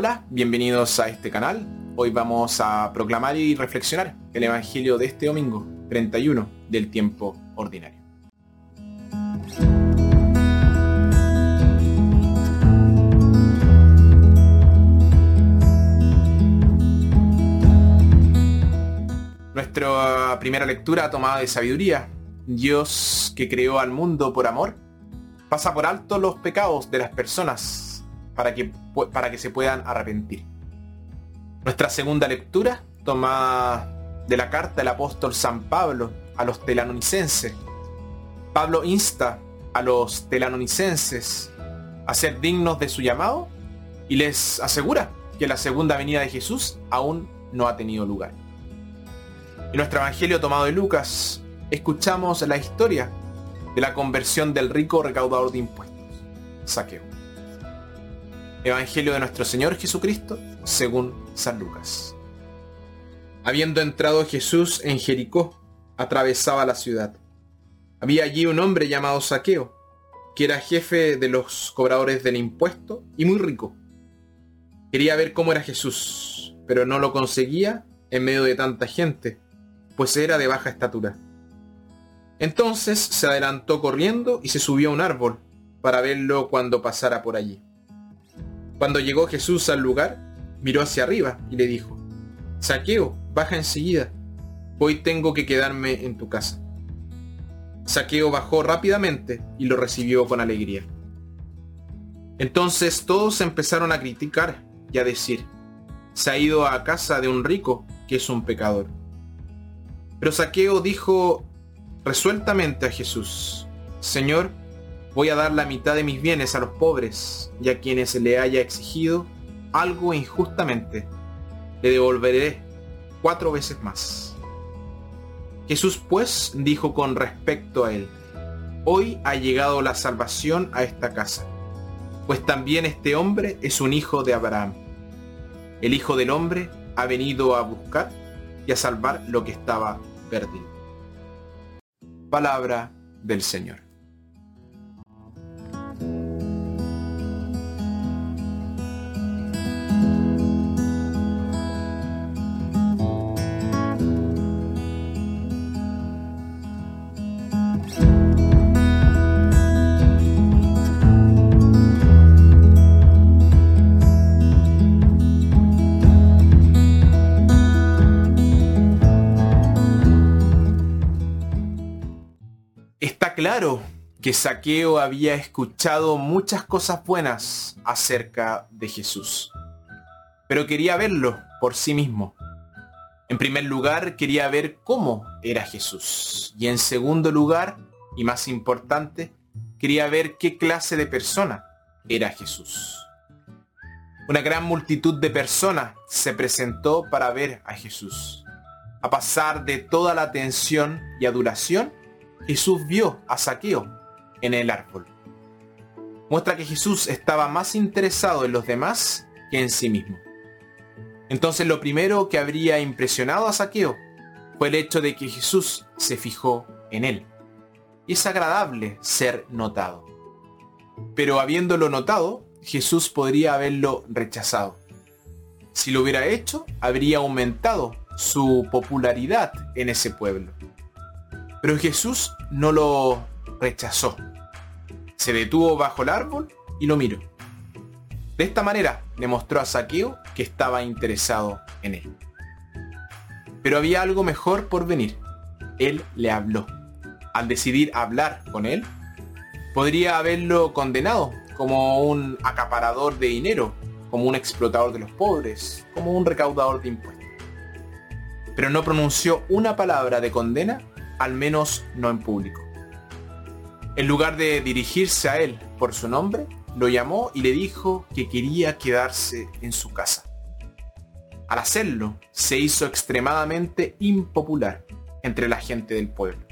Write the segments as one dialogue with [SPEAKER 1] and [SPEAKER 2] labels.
[SPEAKER 1] Hola, bienvenidos a este canal. Hoy vamos a proclamar y reflexionar el Evangelio de este domingo, 31 del tiempo ordinario. Nuestra primera lectura tomada de sabiduría. Dios que creó al mundo por amor, pasa por alto los pecados de las personas para que, para que se puedan arrepentir. Nuestra segunda lectura toma de la carta del apóstol San Pablo a los telanonicenses. Pablo insta a los telanonicenses a ser dignos de su llamado y les asegura que la segunda venida de Jesús aún no ha tenido lugar. En nuestro Evangelio tomado de Lucas, escuchamos la historia de la conversión del rico recaudador de impuestos, Saqueo. Evangelio de nuestro Señor Jesucristo, según San Lucas. Habiendo entrado Jesús en Jericó, atravesaba la ciudad. Había allí un hombre llamado Saqueo, que era jefe de los cobradores del impuesto y muy rico. Quería ver cómo era Jesús, pero no lo conseguía en medio de tanta gente, pues era de baja estatura. Entonces se adelantó corriendo y se subió a un árbol para verlo cuando pasara por allí. Cuando llegó Jesús al lugar, miró hacia arriba y le dijo, Saqueo, baja enseguida, hoy tengo que quedarme en tu casa. Saqueo bajó rápidamente y lo recibió con alegría. Entonces todos empezaron a criticar y a decir, se ha ido a casa de un rico que es un pecador. Pero Saqueo dijo resueltamente a Jesús, Señor, voy a dar la mitad de mis bienes a los pobres y a quienes le haya exigido algo injustamente, le devolveré cuatro veces más. Jesús pues dijo con respecto a él, hoy ha llegado la salvación a esta casa, pues también este hombre es un hijo de Abraham. El Hijo del Hombre ha venido a buscar y a salvar lo que estaba perdido. Palabra del Señor. Claro que Saqueo había escuchado muchas cosas buenas acerca de Jesús, pero quería verlo por sí mismo. En primer lugar, quería ver cómo era Jesús. Y en segundo lugar, y más importante, quería ver qué clase de persona era Jesús. Una gran multitud de personas se presentó para ver a Jesús. A pasar de toda la atención y adulación Jesús vio a Saqueo en el árbol. Muestra que Jesús estaba más interesado en los demás que en sí mismo. Entonces lo primero que habría impresionado a Saqueo fue el hecho de que Jesús se fijó en él. Y es agradable ser notado. Pero habiéndolo notado, Jesús podría haberlo rechazado. Si lo hubiera hecho, habría aumentado su popularidad en ese pueblo. Pero Jesús no lo rechazó. Se detuvo bajo el árbol y lo miró. De esta manera le mostró a Saqueo que estaba interesado en él. Pero había algo mejor por venir. Él le habló. Al decidir hablar con él, podría haberlo condenado como un acaparador de dinero, como un explotador de los pobres, como un recaudador de impuestos. Pero no pronunció una palabra de condena al menos no en público. En lugar de dirigirse a él por su nombre, lo llamó y le dijo que quería quedarse en su casa. Al hacerlo, se hizo extremadamente impopular entre la gente del pueblo.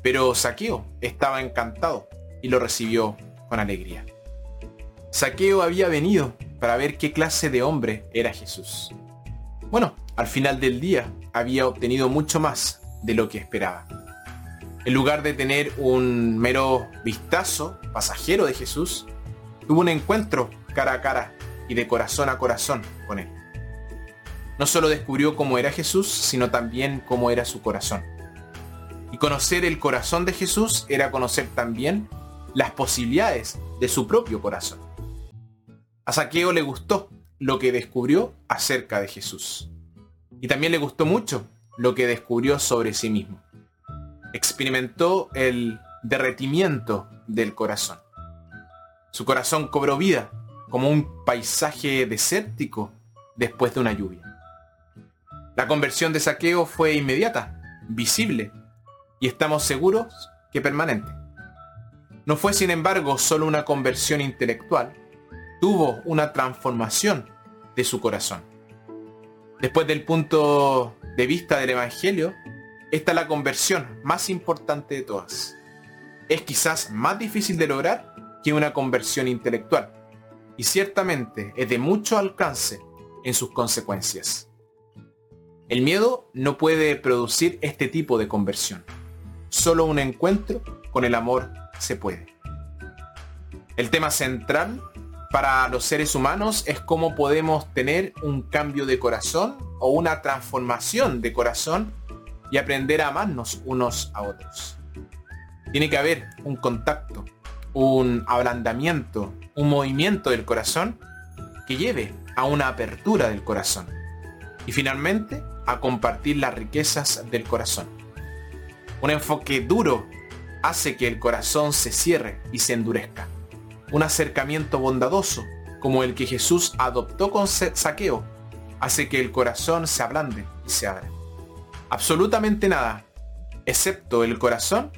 [SPEAKER 1] Pero Saqueo estaba encantado y lo recibió con alegría. Saqueo había venido para ver qué clase de hombre era Jesús. Bueno, al final del día había obtenido mucho más de lo que esperaba. En lugar de tener un mero vistazo pasajero de Jesús, tuvo un encuentro cara a cara y de corazón a corazón con él. No solo descubrió cómo era Jesús, sino también cómo era su corazón. Y conocer el corazón de Jesús era conocer también las posibilidades de su propio corazón. A Saqueo le gustó lo que descubrió acerca de Jesús. Y también le gustó mucho lo que descubrió sobre sí mismo. Experimentó el derretimiento del corazón. Su corazón cobró vida como un paisaje desértico después de una lluvia. La conversión de Saqueo fue inmediata, visible, y estamos seguros que permanente. No fue sin embargo solo una conversión intelectual, tuvo una transformación de su corazón. Después del punto de vista del Evangelio, esta es la conversión más importante de todas. Es quizás más difícil de lograr que una conversión intelectual, y ciertamente es de mucho alcance en sus consecuencias. El miedo no puede producir este tipo de conversión. Solo un encuentro con el amor se puede. El tema central para los seres humanos es cómo podemos tener un cambio de corazón o una transformación de corazón y aprender a amarnos unos a otros. Tiene que haber un contacto, un ablandamiento, un movimiento del corazón que lleve a una apertura del corazón. Y finalmente, a compartir las riquezas del corazón. Un enfoque duro hace que el corazón se cierre y se endurezca. Un acercamiento bondadoso, como el que Jesús adoptó con saqueo, hace que el corazón se ablande y se abra. Absolutamente nada, excepto el corazón,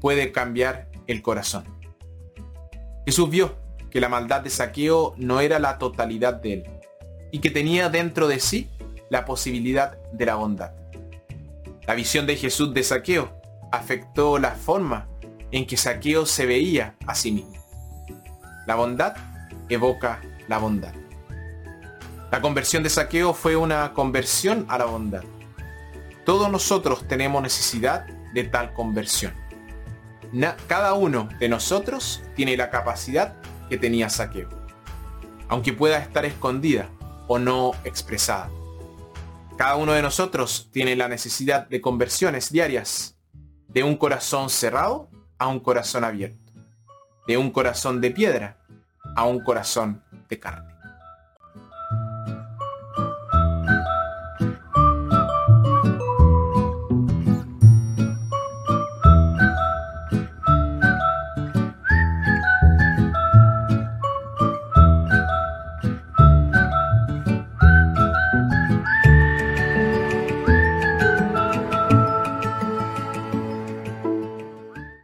[SPEAKER 1] puede cambiar el corazón. Jesús vio que la maldad de saqueo no era la totalidad de él y que tenía dentro de sí la posibilidad de la bondad. La visión de Jesús de saqueo afectó la forma en que saqueo se veía a sí mismo. La bondad evoca la bondad. La conversión de saqueo fue una conversión a la bondad. Todos nosotros tenemos necesidad de tal conversión. cada uno de nosotros tiene la capacidad que tenía saqueo, aunque pueda estar escondida o no expresada. Cada uno de nosotros tiene la necesidad de conversiones diarias, de un corazón cerrado a un corazón abierto, de un corazón de piedra a un corazón de carne.